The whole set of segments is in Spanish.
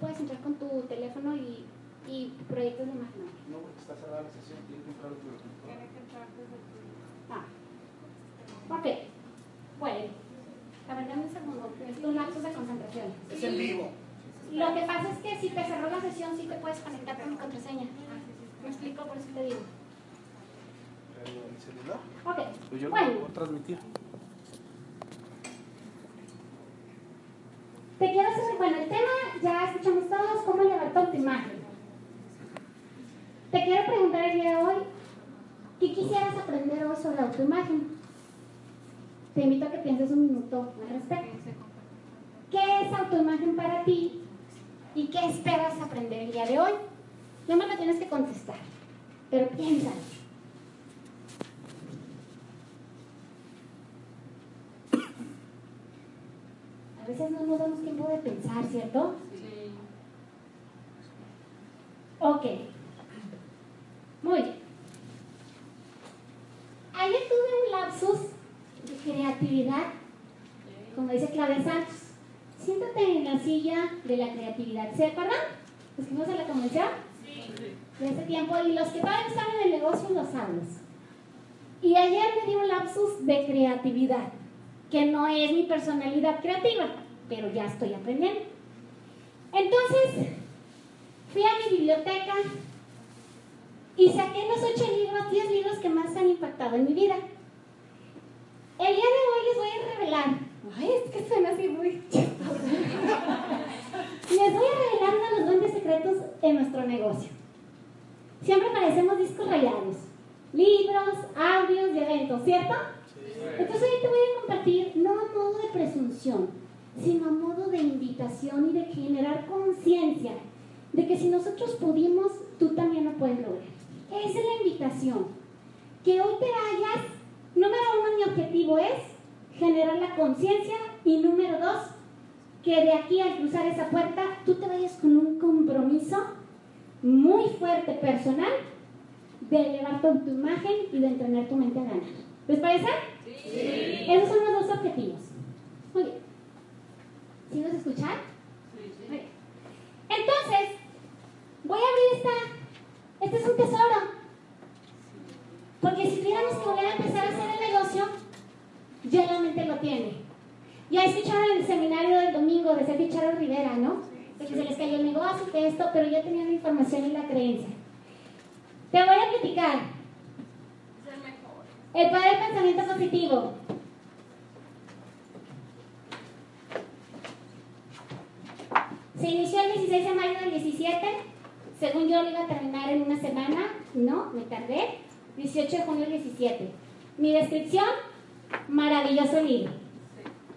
puedes entrar con tu teléfono y, y proyectos de imagen. No, porque está cerrada la sesión, tiene que entrar otro. Ah. Ok. Bueno. A ver, dame un segundo. Es un lapso de concentración. Es en vivo. Lo que pasa es que si te cerró la sesión, sí te puedes conectar con mi contraseña. ¿Me explico? Por eso te digo. El celular. Ok. Pues yo lo Bueno. a transmitir. Te quiero hacer, bueno, el tema ya escuchamos todos, cómo elevar tu autoimagen. Te quiero preguntar el día de hoy, ¿qué quisieras aprender hoy sobre autoimagen? Te invito a que pienses un minuto al respecto. ¿Qué es autoimagen para ti y qué esperas aprender el día de hoy? No me lo tienes que contestar, pero piensa. A veces no nos damos tiempo de pensar, ¿cierto? Ok. Muy bien. Ayer tuve un lapsus de creatividad, como dice Claudia Santos. Siéntate en la silla de la creatividad. ¿Se acuerdan? ¿Los que fuimos a la convención? De ese tiempo. Y los que todavía están en el negocio lo sabes. Y ayer me di un lapsus de creatividad, que no es mi personalidad creativa, pero ya estoy aprendiendo. Entonces, fui a mi biblioteca y saqué los ocho libros, 10 libros que más han impactado en mi vida. El día de hoy les voy a revelar. Ay, es que suena así muy chistoso. Les voy a revelar uno de los grandes secretos en nuestro negocio. Siempre parecemos discos rayados. Libros, audios y eventos, ¿cierto? Entonces hoy te voy a compartir no a modo de presunción, sino a modo de invitación y de generar conciencia de que si nosotros pudimos, tú también lo puedes lograr. Esa es la invitación. Que hoy te vayas, número uno, mi objetivo es generar la conciencia y número dos, que de aquí al cruzar esa puerta tú te vayas con un compromiso muy fuerte personal de elevar tu, tu imagen y de entrenar tu mente a ganar. ¿Les parece? Sí. Esos son los dos objetivos. ¿Sí nos escuchan? Muy bien. Entonces, voy a abrir esta. Este es un tesoro. Porque si tuviéramos que volver a empezar a hacer el negocio, ya la mente lo tiene. Ya escucharon el seminario del domingo de Sergio Charo Rivera, ¿no? De que se les cayó el negocio, que esto, pero ya tenían la información y la creencia. Te voy a platicar. El poder del pensamiento positivo. Se inició el 16 de mayo del 17. Según yo lo iba a terminar en una semana. No, me tardé. 18 de junio del 17. Mi descripción, maravilloso libro.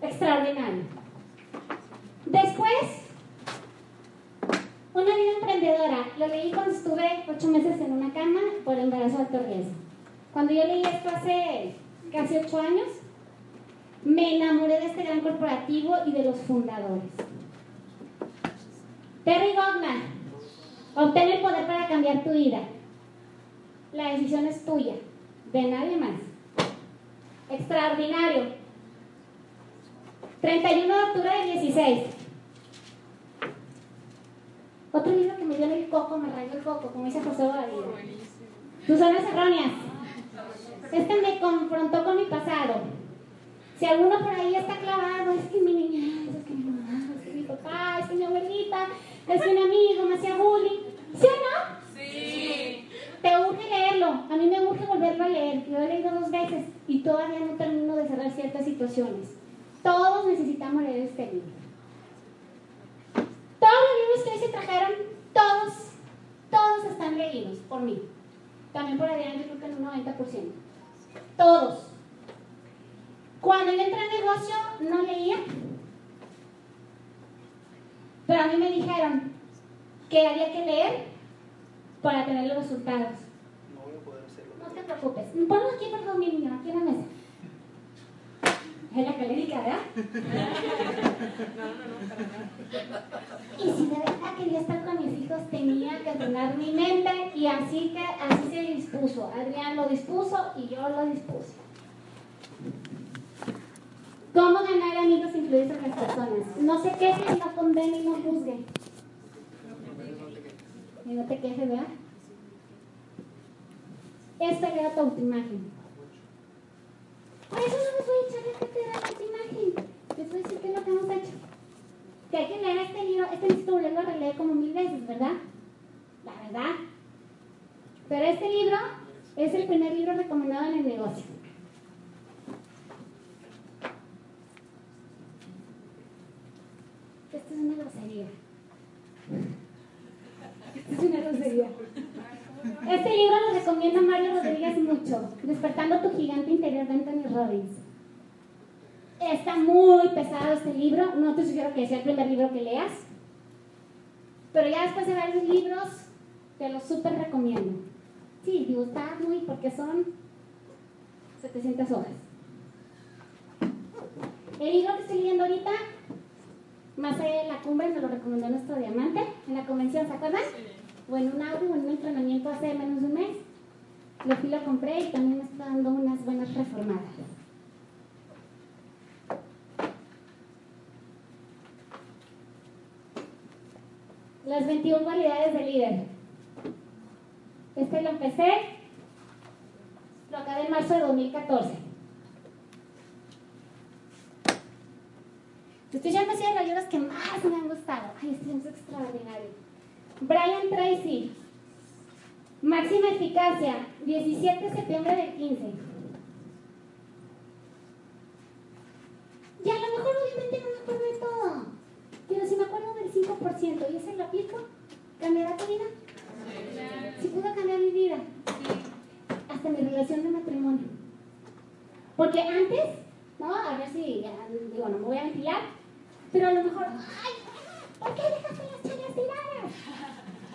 Extraordinario. Después, una vida emprendedora. Lo leí cuando estuve ocho meses en una cama por embarazo de alto riesgo. Cuando yo leí esto hace casi ocho años, me enamoré de este gran corporativo y de los fundadores. Terry Goldman, obtén el poder para cambiar tu vida. La decisión es tuya, de nadie más. Extraordinario. 31 de octubre del 16. Otro libro que me dio en el coco, me rayó el coco, como dice José Bobadilla. Tus zonas erróneas. Este me confrontó con mi pasado. Si alguno por ahí está clavado, es que mi niña, es que mi mamá, es que mi papá, es que mi abuelita, es que mi amigo me hacía bullying. ¿Sí o no? Sí. Te urge leerlo. A mí me urge volverlo a leer. Yo he leído dos veces y todavía no termino de cerrar ciertas situaciones. Todos necesitamos leer este libro. Todos los libros que hoy se trajeron, todos, todos están leídos por mí. También por Adrián, yo creo que en un 90%. Todos. Cuando yo entré al negocio, no leía. Pero a mí me dijeron que había que leer para tener los resultados. No voy a poder hacerlo. No te preocupes. Ponlo aquí, perdón, mi niño, aquí en la mesa. Es la calérica, ¿verdad? Y si de verdad quería estar con mis hijos, tenía que entrenar mi mente y así que así se dispuso. Adrián lo dispuso y yo lo dispuse. ¿Cómo ganar amigos influyentes? influir sobre las personas. No se queje, no condene y no juzgue. Y no te quejes, ¿verdad? Esta era tu autoimagen. Por eso no les voy a echar la cátedra de autoimagen. Les voy a decir qué es lo que hemos hecho. Que hay que leer este libro, este volverlo a releer como mil veces, ¿verdad? La verdad. Pero este libro es el primer libro recomendado en el negocio. Esto es una grosería. Esto es una grosería. Este libro lo recomienda Mario Rodríguez mucho, Despertando tu gigante interior de Anthony Robbins. Está muy pesado este libro, no te sugiero que sea el primer libro que leas, pero ya después de varios libros te lo súper recomiendo. Sí, digo, muy, porque son 700 hojas. El libro que estoy leyendo ahorita, más de la cumbre, me lo recomendó nuestro diamante en la convención, ¿se acuerdan? O en un audio en un entrenamiento hace menos de un mes. Lo fui, lo compré y también me está dando unas buenas reformadas. Las 21 cualidades del líder. Este lo empecé, lo acabé en marzo de 2014. Estoy ya me de los que más me han gustado. Ay, este es extraordinario. Brian Tracy, Máxima Eficacia, 17 de septiembre del 15. Y a lo mejor obviamente no me acuerdo de todo, pero si me acuerdo del 5% y ese lo aplico, ¿cambiará tu vida? Si pudo cambiar mi vida, hasta mi relación de matrimonio. Porque antes, ¿no? A ver si, digo, no me voy a ventilar, pero a lo mejor, ay, ¿por qué dejaste las chalas tiradas?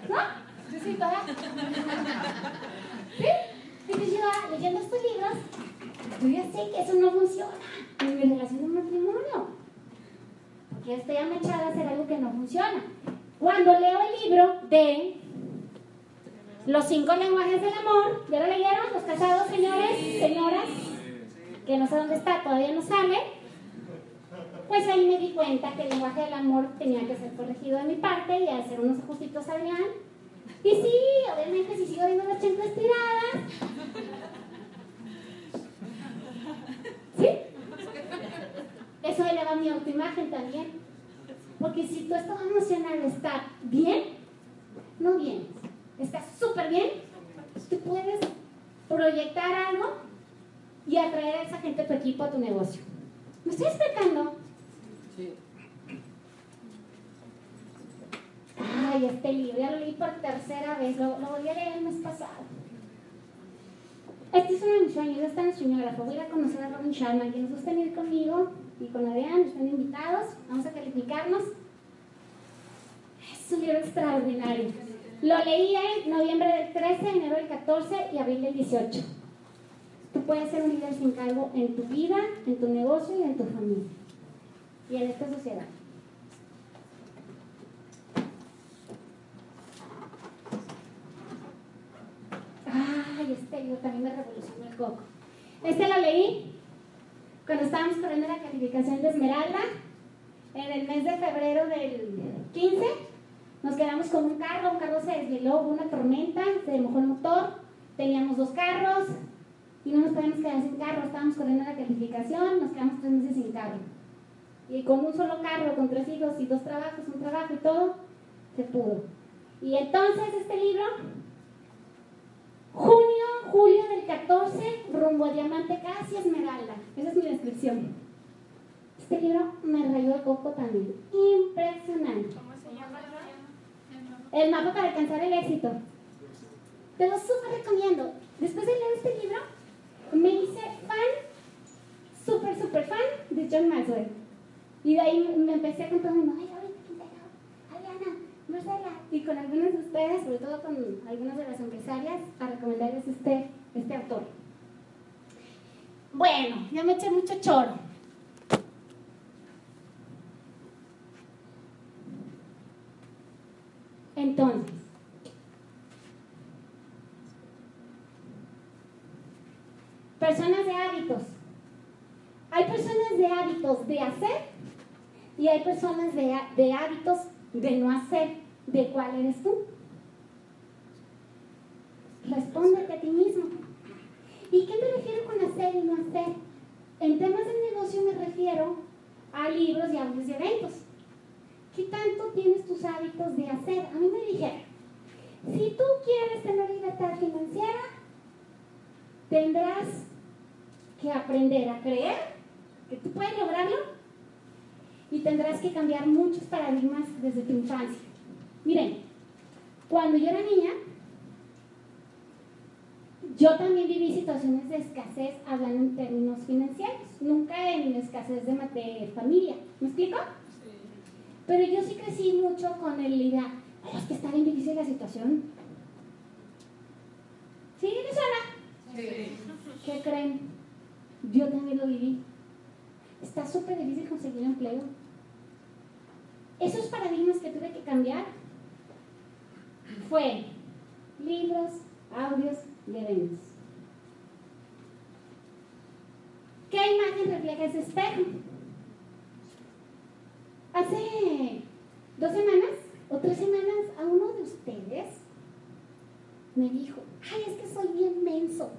¿No? Yo sí, ¿verdad? ¿Sí? Entonces yo leyendo estos libros, yo ya sé que eso no funciona en mi relación de matrimonio. Porque estoy amechada a hacer algo que no funciona. Cuando leo el libro de los cinco lenguajes del amor, ¿ya lo leyeron? Los casados, señores, señoras, que no sé dónde está, todavía no sale. Pues ahí me di cuenta que el lenguaje del amor tenía que ser corregido de mi parte y hacer unos ajustitos a Adrián. Y sí, obviamente si sigo viendo las chanclas tiradas. ¿Sí? Eso eleva mi autoimagen también. Porque si tu estado emocional está bien, no bien, está súper bien, tú puedes proyectar algo y atraer a esa gente a tu equipo, a tu negocio. ¿Me estoy explicando? Sí. Ay, este libro, ya lo leí por tercera vez, lo, volví a leer el mes pasado. Este es uno de mis sueños, esta es mi Voy a a conocer a Robin Sharma. Quienes gusten ir conmigo y con Adrián, están invitados. Vamos a calificarnos. Es un libro extraordinario. Lo leí en noviembre del 13, enero del 14 y abril del 18. Tú puedes ser un líder sin cargo en tu vida, en tu negocio y en tu familia. Y en esta sociedad. También me revolucionó el coco. Este lo leí cuando estábamos corriendo la calificación de Esmeralda en el mes de febrero del 15 nos quedamos con un carro, un carro se desveló, hubo una tormenta, se mojó el motor, teníamos dos carros y no nos podíamos quedar sin carro, estábamos corriendo la calificación, nos quedamos tres meses sin carro. Y con un solo carro, con tres hijos y dos trabajos, un trabajo y todo, se pudo. Y entonces este libro, junio, julio del 14, rumbo a Diamante Casi Esmeralda. Esa es mi descripción. Este libro me rayó el coco también. Impresionante. El mapa para alcanzar el éxito. Te lo súper recomiendo. Después de leer este libro, me hice fan, súper, súper fan de John Maxwell. Y de ahí me empecé a contar, ay, Marcela, y con algunas de ustedes, sobre todo con algunas de las empresarias, a recomendarles este, este autor. Bueno, ya me eché mucho choro. Entonces, personas de hábitos. Hay personas de hábitos de hacer Y hay personas de, de hábitos de no hacer. ¿De cuál eres tú? Respóndete a ti mismo. ¿Y qué me refiero con hacer y no hacer? En temas de negocio me refiero a libros y audios y eventos. ¿Qué tanto tienes tus hábitos de hacer? A mí me dijeron, si tú quieres tener libertad financiera, tendrás que aprender a creer que tú puedes lograrlo y tendrás que cambiar muchos paradigmas desde tu infancia. Miren, cuando yo era niña, yo también viví situaciones de escasez hablando en términos financieros, nunca en escasez de, de familia. ¿Me explico? Sí. Pero yo sí crecí mucho con el idea, es que está bien difícil la situación. ¿Sí? ¿Les suena? Sí. ¿Qué creen? Yo también lo viví. Está súper difícil conseguir empleo. Esos paradigmas que tuve que cambiar fue libros, audios y eventos. ¿Qué imagen refleja ese espejo? Hace dos semanas o tres semanas a uno de ustedes me dijo, ay, es que soy bien menso.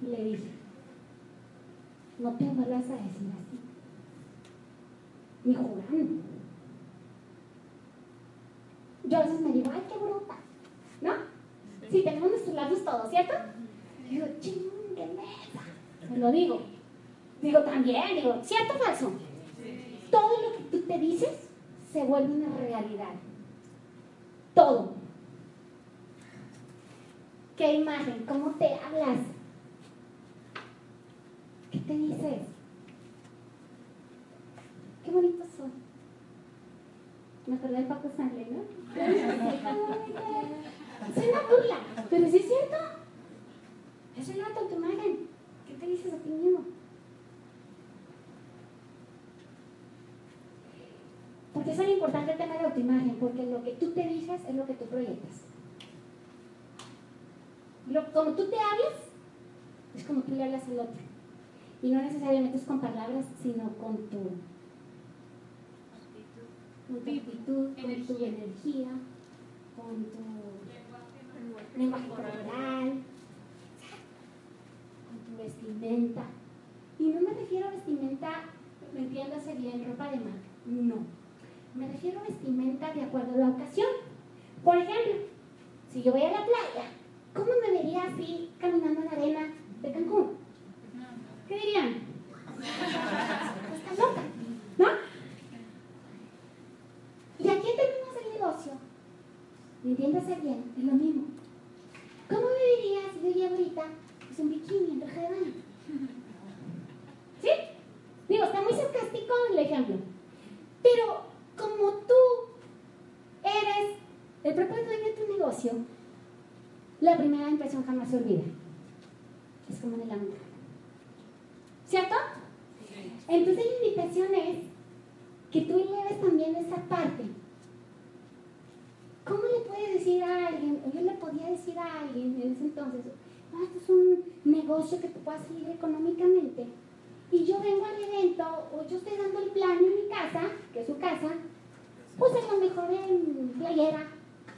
Y le dije, no te vuelvas a decir así. Ni jugando. Yo a veces me digo, ay, qué bruta. ¿No? Sí, tenemos nuestros lados todos, ¿cierto? Y digo, ching, qué mesa. Me lo digo. Digo también, digo, ¿cierto o falso? Todo lo que tú te dices se vuelve una realidad. Todo. ¿Qué imagen? ¿Cómo te hablas? ¿Qué te dices? Qué bonito soy. Me acordé del Paco Stanley, ¿no? Es una burla, pero sí es cierto. Es una tu imagen. ¿Qué te dices a ti mismo? Porque es tan importante el tema de autoimagen, porque lo que tú te dices es lo que tú proyectas. Lo, como tú te hablas, es como tú le hablas al otro. Y no necesariamente es con palabras, sino con tu, con tu actitud, con tu energía, con tu lenguaje corporal, con tu vestimenta. Y no me refiero a vestimenta, me entiéndase bien, ropa de marca. No me refiero a vestimenta de acuerdo a la ocasión. Por ejemplo, si yo voy a la playa, ¿cómo me vería así caminando en la arena de Cancún? ¿Qué dirían? Está loca, ¿no? Y aquí en términos del negocio, entiéndase bien, es lo mismo. ¿Cómo me vería si yo llevo ahorita pues, un bikini en traje de baño? ¿Sí? Digo, está muy sarcástico el ejemplo. Pero como tú eres el propio dueño de tu negocio, la primera impresión jamás se olvida. Es como en el amor. ¿Cierto? Entonces la invitación es que tú lleves también esa parte. ¿Cómo le puedes decir a alguien, o yo le podía decir a alguien en ese entonces, ah, esto es un negocio que te pueda seguir económicamente, y yo vengo al evento o yo estoy dando el plan en mi casa, que es su casa, a lo mejor en playera,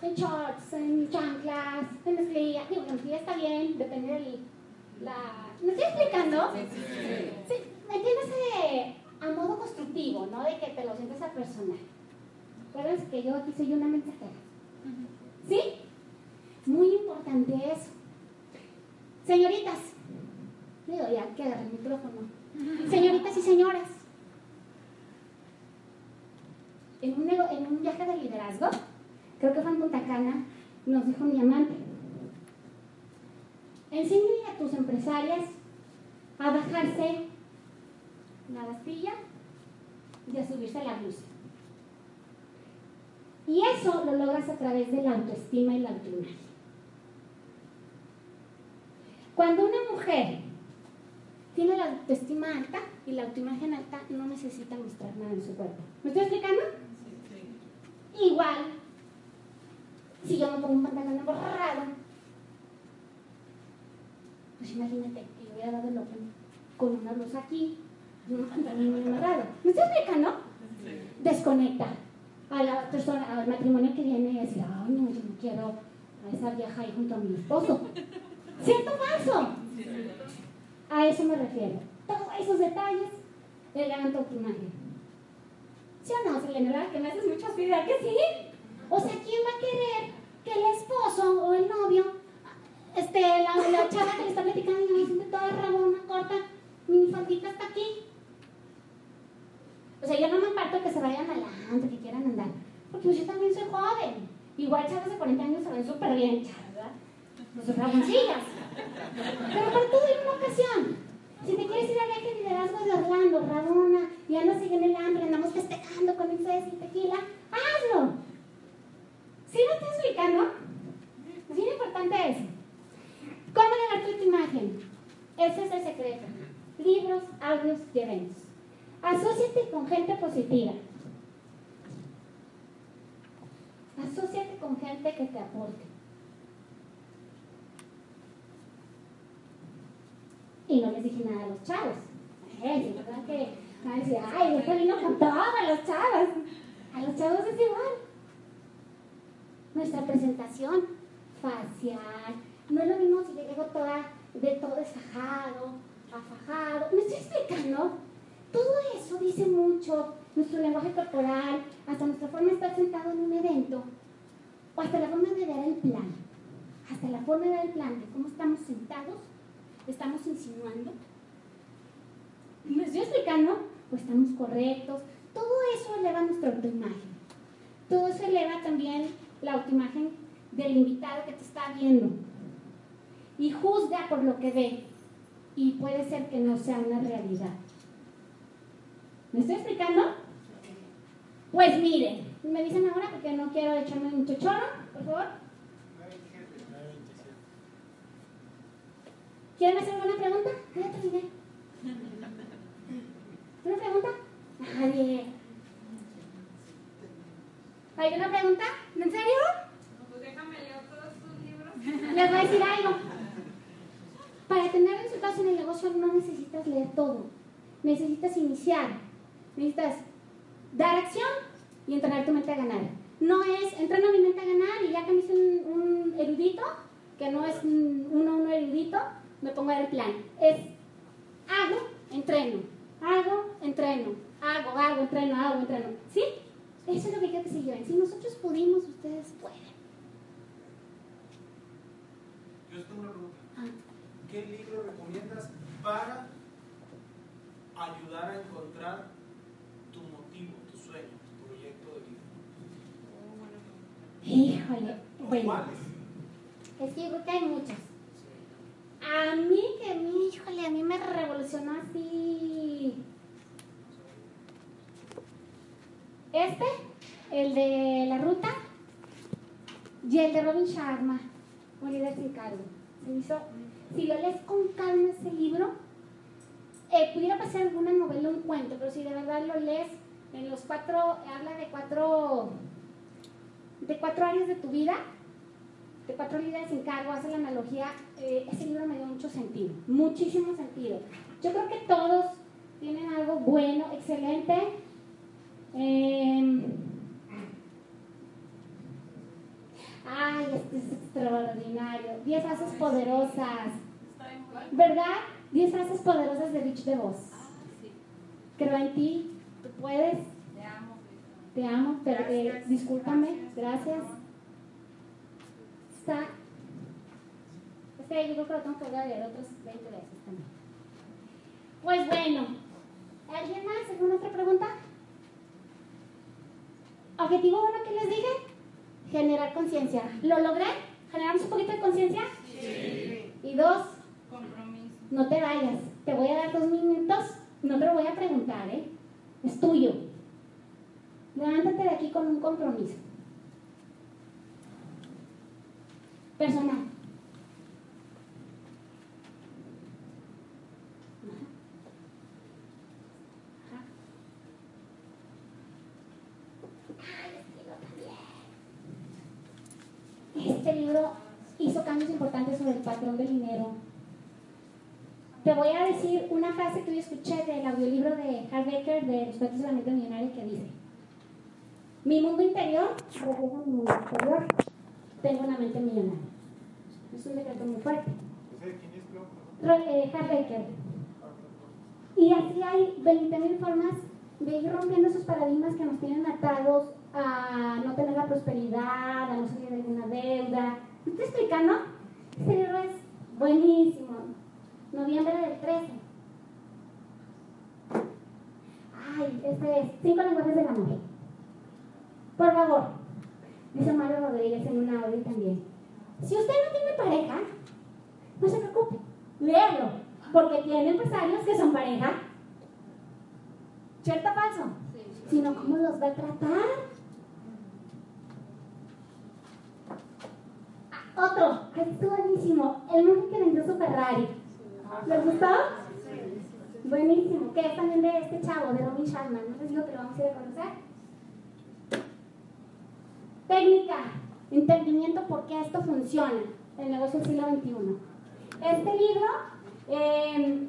en shorts, en chanclas, en mezclilla. Digo, la mezclilla está bien, depende de la... ¿Me estoy explicando? Sí, sí, sí. entiendes a modo constructivo, ¿no? De que te lo sientes a personal. Acuérdense que yo aquí soy una mensajera. ¿Sí? Muy importante eso. Señoritas, digo, ya, que el micrófono. Señoritas y señoras, en un, un viaje de liderazgo, creo que fue en Punta Cana, nos dijo mi amante, enséñale a tus empresarias a bajarse la bastilla y a subirse la blusa. Y eso lo logras a través de la autoestima y la autoimagen. Cuando una mujer tiene la autoestima alta y la autoimagen alta, no necesita mostrar nada en su cuerpo. ¿Me estoy explicando? Igual, si yo me pongo un pantalón borrado, pues imagínate que yo hubiera dado el open. con una luz aquí y un pantalón amarrado. ¿Me estoy explicando? Desconecta a la persona, al matrimonio que viene y dice, ay, no, yo no quiero a esa vieja ahí junto a mi esposo. ¿Cierto o falso? A eso me refiero. Todos esos detalles elevan tu imagen. ¿Sí o no, Selena? Que me haces mucha vida, que sí. O sea, ¿quién va a querer que el esposo o el novio, este, la, la chava que le está platicando y me siente toda rabona, corta, mi faldita está aquí? O sea, yo no me aparto que se vayan adelante, que quieran andar. Porque pues yo también soy joven. Igual chavas de 40 años se ven súper bien, ¿verdad? Los raboncillas. Pero por todo en una ocasión. Si te quieres ir al viaje de liderazgo de Orlando, Rabona, y andas en el hambre, andamos festejando con el y tequila, hazlo. ¿Sí me estoy explicando? Es bien importante eso. ¿Cómo elevar tu imagen? Ese es el secreto. Libros, audios y eventos. Asociate con gente positiva. Asociate con gente que te aporte. Y no les dije nada a los chavos. Eh, ¿verdad que van a decir, ay, vino con todo a los chavos? A los chavos es igual. Nuestra presentación facial. No es lo mismo si llego toda de todo desfajado, afajado. ¿Me estoy explicando? Todo eso dice mucho, nuestro lenguaje corporal, hasta nuestra forma de estar sentado en un evento, o hasta la forma de ver el plan, hasta la forma de ver el plan de cómo estamos sentados, estamos insinuando. ¿Me estoy explicando? O estamos correctos. Todo eso eleva nuestra autoimagen. Todo eso eleva también la autoimagen del invitado que te está viendo. Y juzga por lo que ve. Y puede ser que no sea una realidad. ¿Me estoy explicando? Pues miren, me dicen ahora porque no quiero echarme mucho choro, por favor. ¿Quieren hacer alguna pregunta? ¿Una pregunta? Nadie. ¿Hay una pregunta? ¿En serio? Pues déjame leer todos tus libros. Les voy a decir algo. Para tener resultados en el negocio no necesitas leer todo. Necesitas iniciar necesitas dar acción y entrenar tu mente a ganar. No es entreno mi mente a ganar y ya que me hice un, erudito, que no es un uno, uno erudito, me pongo a dar el plan. Es hago, entreno, hago, entreno, hago, hago, entreno, hago, entreno. ¿Sí? Eso es lo que quiero que se lleven. Si nosotros pudimos, ustedes pueden. Yo tengo una pregunta. Ah. ¿Qué libro recomiendas para ayudar a encontrar Bueno. Es que yo que hay muchos. A mí, que a mí, híjole, a mí me revolucionó así. Este, el de la ruta, y el de Robin Sharma, líder sin cargo. Se hizo, si lo lees con calma ese libro, eh, pudiera pasar alguna novela o un cuento, pero si de verdad lo lees en los cuatro, habla de cuatro de cuatro años de tu vida, de cuatro líderes sin cargo, hace la analogía, eh, ese libro me dio mucho sentido, muchísimo sentido. Yo creo que todos tienen algo bueno, excelente. Em, ay, este es extraordinario. Diez frases poderosas. ¿Verdad? Diez frases poderosas de Rich DeVos. Creo en ti, tú puedes te amo, pero eh, discúlpame, gracias. Está. Este yo creo que lo tengo que leer otras 20 veces también. Pues bueno, ¿alguien más? ¿Alguna otra pregunta? Objetivo bueno que les dije, generar conciencia. ¿Lo logré? ¿Generamos un poquito de conciencia? Sí. Y dos, compromiso. No te vayas. Te voy a dar dos minutos. No te lo voy a preguntar, ¿eh? Es tuyo. Levántate de aquí con un compromiso. Personal. Este libro hizo cambios importantes sobre el patrón del dinero. te voy a decir una frase que yo escuché del audiolibro de Hal Baker de Los Cuentos de la Mente Millonaria que dice, mi mundo interior refleja mi mundo exterior, tengo una mente millonaria. Es un decreto muy fuerte. Eh. Y así hay 20.000 formas de ir rompiendo esos paradigmas que nos tienen atados a no tener la prosperidad, a no salir de alguna deuda. ¿Me estoy explicando? Este libro es buenísimo. Noviembre del 13. Ay, este es Cinco lenguajes del amor. Por favor, dice Mario Rodríguez en una audio también. Si usted no tiene pareja, no se preocupe, léalo, porque tiene empresarios que son pareja. ¿Cierto o falso? Sí. Sino, ¿cómo los va a tratar? Otro, que es buenísimo, el monje que vendió su Ferrari. ¿Les gustó? Buenísimo, que es también de este chavo, de Robin Sharman. No les digo que lo vamos a ir a conocer. Técnica, entendimiento por qué esto funciona, el negocio del siglo XXI. Este libro eh,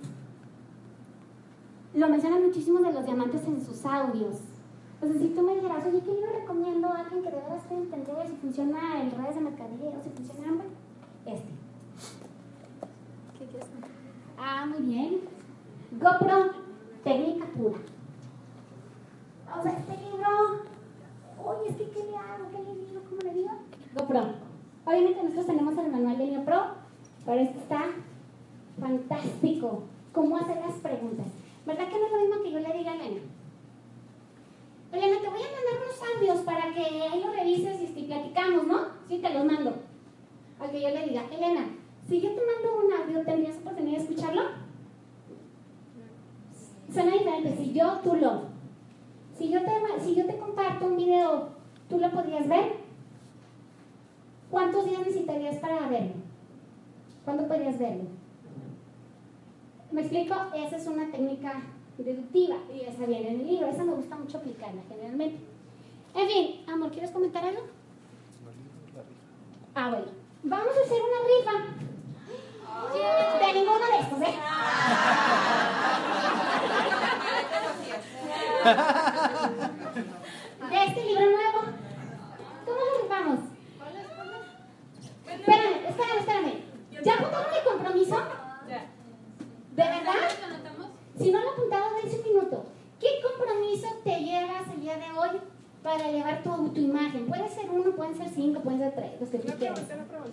lo mencionan muchísimo de los diamantes en sus audios. O sea, si tú me dijeras, oye, ¿qué libro recomiendo a alguien que de verdad esté entender si funciona en redes de mercadeo, si funciona en Este. ¿Qué quieres? Ah, muy bien. GoPro, técnica pura. O sea, este libro, oye, que ¿qué le hago? ¿Qué le digo? ¿Cómo le digo? GoPro. Obviamente nosotros tenemos el manual de Neo Pro, pero este está fantástico. ¿Cómo hacer las preguntas? ¿Verdad que no es lo mismo que yo le diga a Elena? Elena, te voy a mandar unos audios para que ahí lo revises y platicamos, ¿no? Sí, te los mando. A que yo le diga, Elena, si yo te mando un audio, ¿tendrías oportunidad de escucharlo? Suena diferente. Si yo, tú lo. Si yo te, si yo te comparto un video, ¿tú lo podrías ver? ¿Cuántos días necesitarías para verlo? ¿Cuándo podrías verlo? ¿Me explico? Esa es una técnica deductiva y esa viene en el libro. Esa me gusta mucho aplicarla generalmente. En fin, amor, ¿quieres comentar algo? Ah, bueno. Vamos a hacer una rifa. De ninguno de estos, ¿eh? De este libro nuevo. ¿Cómo lo rifamos? Espérame, espérame, espérame. ¿Ya apuntaron el compromiso? ¿De verdad? Si no lo apuntado, dense un minuto. ¿Qué compromiso te llevas el día de hoy para llevar tu, tu imagen? Puede ser uno, pueden ser cinco, pueden ser tres, los que tú quieras.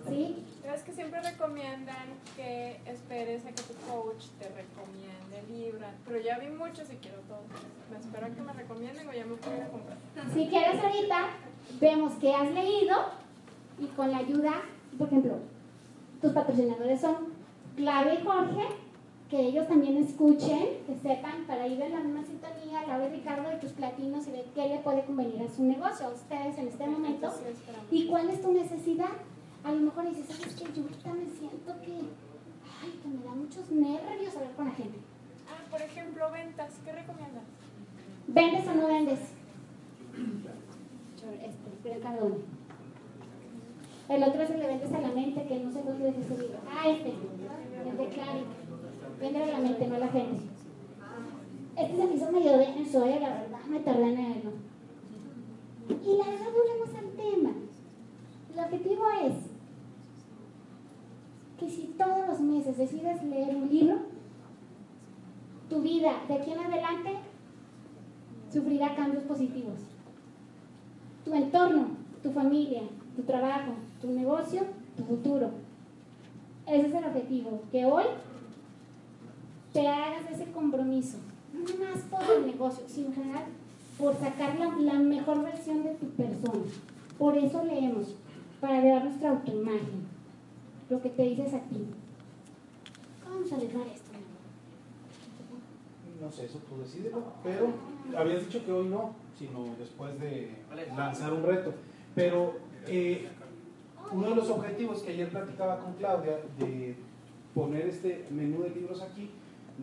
¿Sí? Es que siempre recomiendan que esperes a que tu coach te recomiende el libro. Pero ya vi muchos y quiero todos. Me espero a que me recomienden o ya me puedo comprar. Si quieres ahorita, vemos que has leído y con la ayuda, por ejemplo, tus patrocinadores son Clave y Jorge, que ellos también escuchen, que sepan, para ir en la misma sintonía, Laura y Ricardo de tus platinos y de qué le puede convenir a su negocio, a ustedes en este momento, y cuál es tu necesidad. A lo mejor dices, ¿sabes qué? Yo ahorita me siento que, ay, que me da muchos nervios hablar con la gente. Ah, por ejemplo, ventas, ¿qué recomiendas? ¿Vendes o no vendes? Este, uno. El otro es el de vendes a la mente, que no sé dónde es ese libro. Ah, este, el de Claric. Vende a la mente, no a la gente. Este se me hizo medio denso, eh, la verdad, me tardé en leerlo. Y la verdad, volvemos al tema. El objetivo es que si todos los meses decides leer un libro, tu vida de aquí en adelante sufrirá cambios positivos. Tu entorno, tu familia, tu trabajo, tu negocio, tu futuro. Ese es el objetivo, que hoy te hagas ese compromiso, no más por el negocio, sino en general por sacar la, mejor versión de tu persona. Por eso leemos, para ver nuestra autoimagen, lo que te dices a ti. ¿Cómo vamos a dejar esto? No sé, eso tú decídelo, pero habías dicho que hoy no, sino después de lanzar un reto. Pero eh, uno de los objetivos que ayer platicaba con Claudia de poner este menú de libros aquí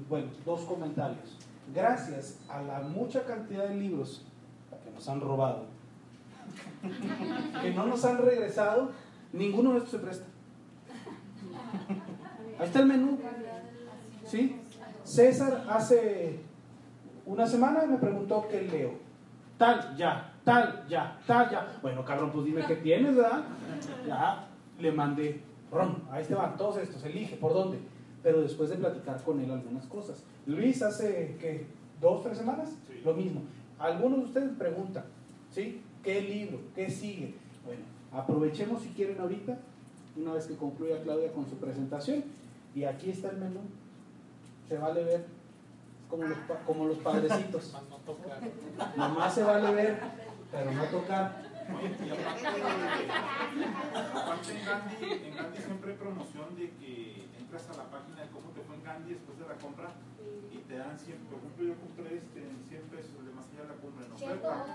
bueno, dos comentarios. Gracias a la mucha cantidad de libros que nos han robado, que no nos han regresado, ninguno de estos se presta. Ahí está el menú. ¿Sí? César hace una semana me preguntó qué leo. Tal, ya, tal, ya, tal, ya. Bueno, cabrón, pues dime qué tienes, ¿verdad? Ya, le mandé, ron, ahí te van todos estos, elige, ¿por dónde? Pero después de platicar con él algunas cosas. Luis hace, ¿qué? ¿Dos, tres semanas? Lo mismo. Algunos de ustedes preguntan, ¿sí? ¿Qué libro? ¿Qué sigue? Bueno, aprovechemos si quieren ahorita, una vez que concluya Claudia con su presentación, y aquí está el menú. Se vale ver, como los, como los padrecitos. Nomás se vale ver, pero no tocar. Y aparte, aparte en, Gandhi, en Gandhi siempre hay promoción de que entras a la página de cómo te fue en Gandhi después de la compra y te dan 100, por ejemplo yo compré este en 100 pesos, de más allá de la compra en oferta.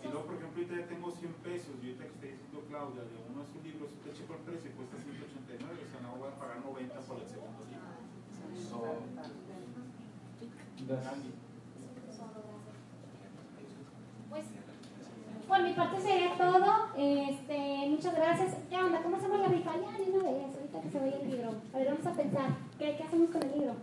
Y luego por ejemplo ahorita ya tengo 100 pesos y ahorita que está diciendo Claudia, de uno de sus libros, te checo el precio y cuesta 189, o sea no voy a pagar 90 por el segundo libro. So, Gandhi. Pues, por mi parte sería todo. Este, muchas gracias. ¿Qué onda? ¿Cómo hacemos la rifa? Ya, ni una vez, ahorita que se vaya el libro. A ver, vamos a pensar. ¿Qué, qué hacemos con el libro?